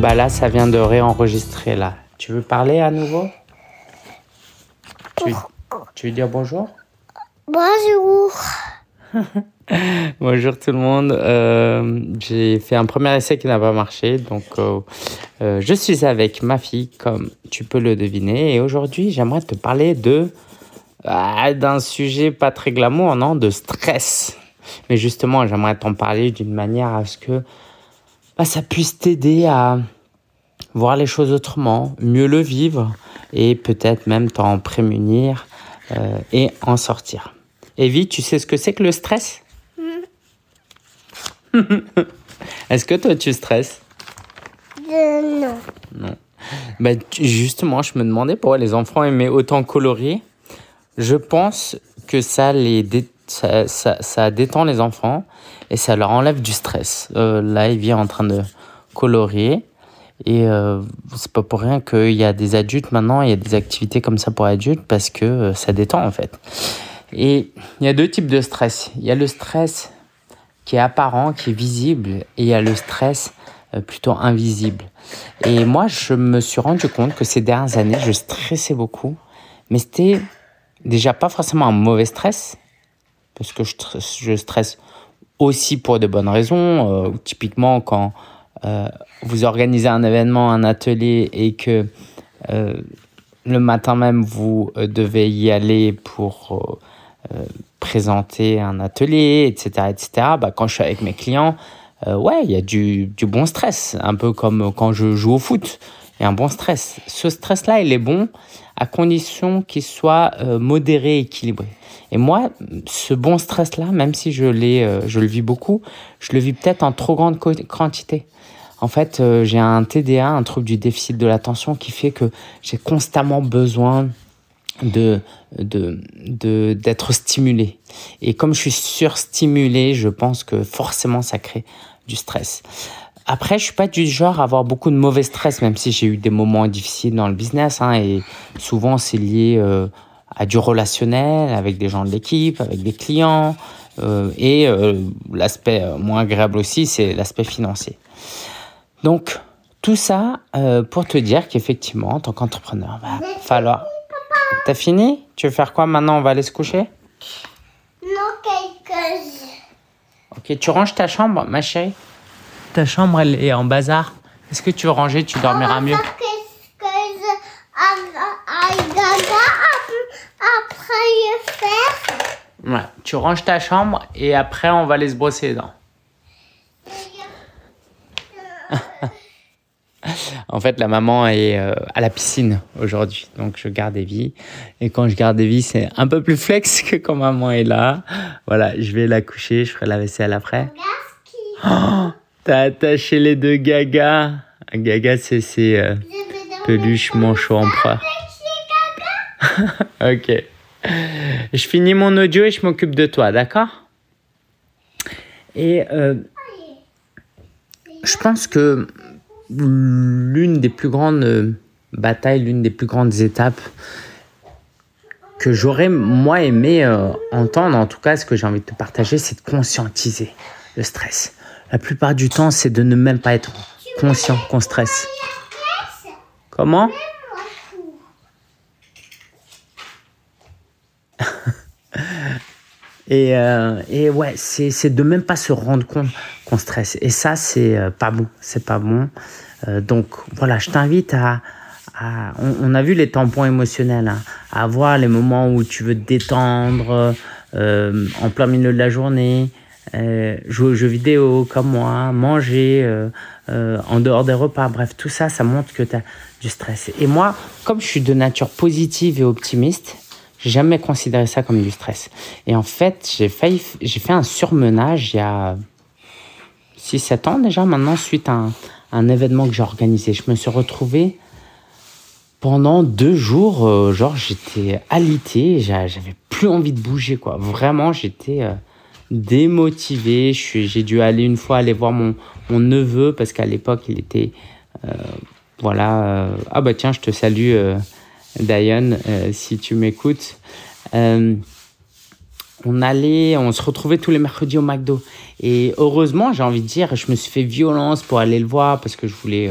Bah là, ça vient de réenregistrer là. Tu veux parler à nouveau? Tu, tu veux dire bonjour? Bonjour. Bonjour tout le monde. Euh, j'ai fait un premier essai qui n'a pas marché, donc euh, euh, je suis avec ma fille, comme tu peux le deviner. Et aujourd'hui, j'aimerais te parler de ah, d'un sujet pas très glamour, non, de stress. Mais justement, j'aimerais t'en parler d'une manière à ce que bah, ça puisse t'aider à voir les choses autrement, mieux le vivre et peut-être même t'en prémunir et en sortir. Evie, tu sais ce que c'est que le stress? Est-ce que toi tu stresses? Euh, non. Non. Bah, tu- justement, je me demandais pourquoi les enfants aimaient autant colorier. Je pense que ça les dé- ça, détend les enfants et ça leur enlève du stress. Euh, là, il vient en train de colorier et euh, c'est pas pour rien qu'il y a des adultes maintenant, il y a des activités comme ça pour adultes parce que euh, ça détend en fait. Et il y a deux types de stress. Il y a le stress qui est apparent, qui est visible, et il y a le stress euh, plutôt invisible. Et moi, je me suis rendu compte que ces dernières années, je stressais beaucoup, mais c'était déjà pas forcément un mauvais stress, parce que je, je stresse aussi pour de bonnes raisons. Euh, typiquement, quand euh, vous organisez un événement, un atelier, et que euh, le matin même, vous devez y aller pour présenter un atelier, etc., etc., bah, quand je suis avec mes clients, ouais, il y a du, du bon stress, un peu comme quand je joue au foot. Il y a un bon stress. Ce stress-là, il est bon à condition qu'il soit euh, modéré, équilibré. Et moi, ce bon stress-là, même si je, euh, je le vis beaucoup, je le vis peut-être en trop grande quantité. En fait, euh, j'ai un TDA, un trouble du déficit de l'attention, qui fait que j'ai constamment besoin de, de, d'être stimulé. Et comme je suis surstimulé, je pense que forcément ça crée du stress. Après, je suis pas du genre à avoir beaucoup de mauvais stress, même si j'ai eu des moments difficiles dans le business. hein, et souvent, c'est lié euh, à du relationnel avec des gens de l'équipe, avec des clients. euh, et euh, l'aspect moins agréable aussi, c'est l'aspect financier. Donc, tout ça pour te dire qu'effectivement, en tant qu'entrepreneur, va falloir. T'as fini? Tu veux faire quoi maintenant? On va aller se coucher? Non, quelques. Ok, tu ranges ta chambre, ma chérie? Ta chambre, elle est en bazar. Est-ce que tu veux ranger Tu dormiras mieux. Je fais. Ouais, tu ranges ta chambre et après, on va aller se brosser les dents. En fait, la maman est euh, à la piscine aujourd'hui, donc je garde Evie. Et quand je garde Evie, c'est un peu plus flex que quand maman est là. Voilà, je vais la coucher, je ferai la vaisselle après. Oh, T'as attaché les deux Gaga. Gaga, c'est ces euh, peluches manchot empereur. ok. Je finis mon audio et je m'occupe de toi, d'accord? Et euh, je pense que l'une des plus grandes euh, batailles, l'une des plus grandes étapes que j'aurais moi aimé euh, entendre, en tout cas ce que j'ai envie de te partager, c'est de conscientiser le stress. La plupart du temps, c'est de ne même pas être conscient qu'on stresse. Comment? Et, euh, et ouais, c'est de même pas se rendre compte qu'on stresse. Et ça, c'est euh, pas bon. C'est pas bon. Euh, donc voilà, je t'invite à. à- on, a vu les tampons émotionnels, hein, à voir les moments où tu veux te détendre en plein milieu de la journée, euh, jouer aux jeux vidéo comme moi, manger euh, euh, en dehors des repas. Bref, tout ça, ça montre que tu as du stress. Et moi, comme je suis de nature positive et optimiste, j'ai jamais considéré ça comme du stress. Et en fait, j'ai failli, j'ai fait un surmenage il y a 6-7 ans déjà maintenant, suite à un, un événement que j'ai organisé. Je me suis retrouvé pendant deux jours, genre j'étais alité, j'a- j'avais plus envie de bouger, quoi. Vraiment, j'étais démotivé. J'ai dû aller une fois aller voir mon, neveu parce qu'à l'époque, il était. euh, voilà. euh, ah bah tiens, je te salue, euh, Diane, euh, si tu m'écoutes. On allait, on se retrouvait tous les mercredis au McDo. Et heureusement, j'ai envie de dire, je me suis fait violence pour aller le voir parce que je voulais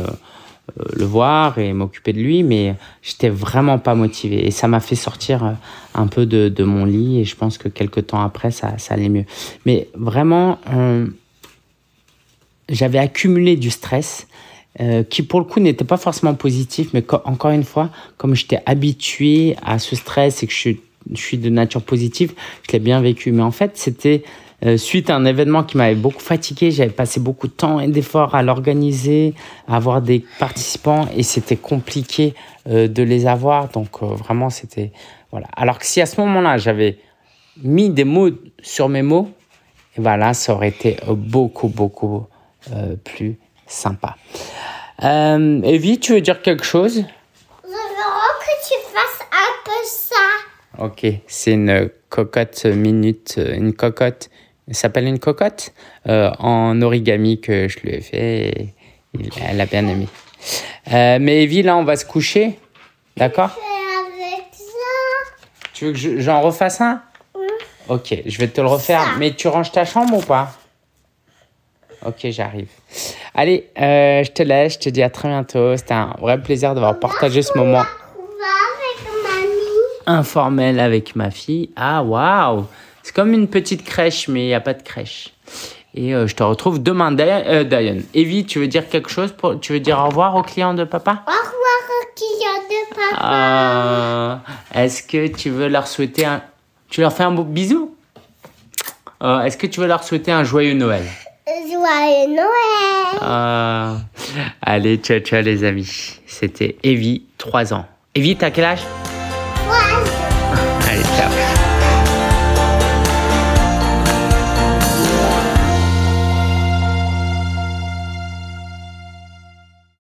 le voir et m'occuper de lui, mais j'étais vraiment pas motivé. Et ça m'a fait sortir euh, un peu de, de, mon lit et je pense que quelques temps après, ça, ça allait mieux. Mais vraiment, euh, j'avais accumulé du stress. Euh, qui pour le coup n'était pas forcément positif, mais encore une fois, comme j'étais habitué à ce stress et que je je suis de nature positive, je l'ai bien vécu. Mais en fait, c'était euh, suite à un événement qui m'avait beaucoup fatigué, j'avais passé beaucoup de temps et d'efforts à l'organiser, à avoir des participants et c'était compliqué euh, de les avoir. Donc euh, vraiment, c'était voilà. Alors que si à ce moment-là j'avais mis des mots sur mes mots, et voilà, ça aurait été beaucoup beaucoup plus sympa. Evie, tu veux dire quelque chose? Je veux que tu fasses un peu ça. Ok, c'est une cocotte minute, une cocotte s'appelle une cocotte euh, en origami que je lui ai fait. Et elle a bien aimé. Euh, mais Evie, là, on va se coucher. D'accord? Tu veux que j'en refasse un? Oui. Ok, je vais te le refaire. Mais tu ranges ta chambre ou pas? Ok, j'arrive. Allez, euh, je te laisse. Je te dis à très bientôt. C'était un vrai plaisir d'avoir partagé ce moment avec mamie. informel avec ma fille. Ah, waouh c'est comme une petite crèche, mais il n'y a pas de crèche. Et euh, je te retrouve demain, euh, Diane. Evie, tu veux dire quelque chose pour... Tu veux dire au revoir aux clients de papa? Au revoir aux clients de papa. Ah, Est-ce que tu veux leur souhaiter un... Tu leur fais un beau bisou? Euh, Est-ce que tu veux leur souhaiter un joyeux Noël? Joyeux Noël. Allez, ciao, ciao les amis. C'était Evie, 3 ans. Evie, t'as quel âge? 3 ans.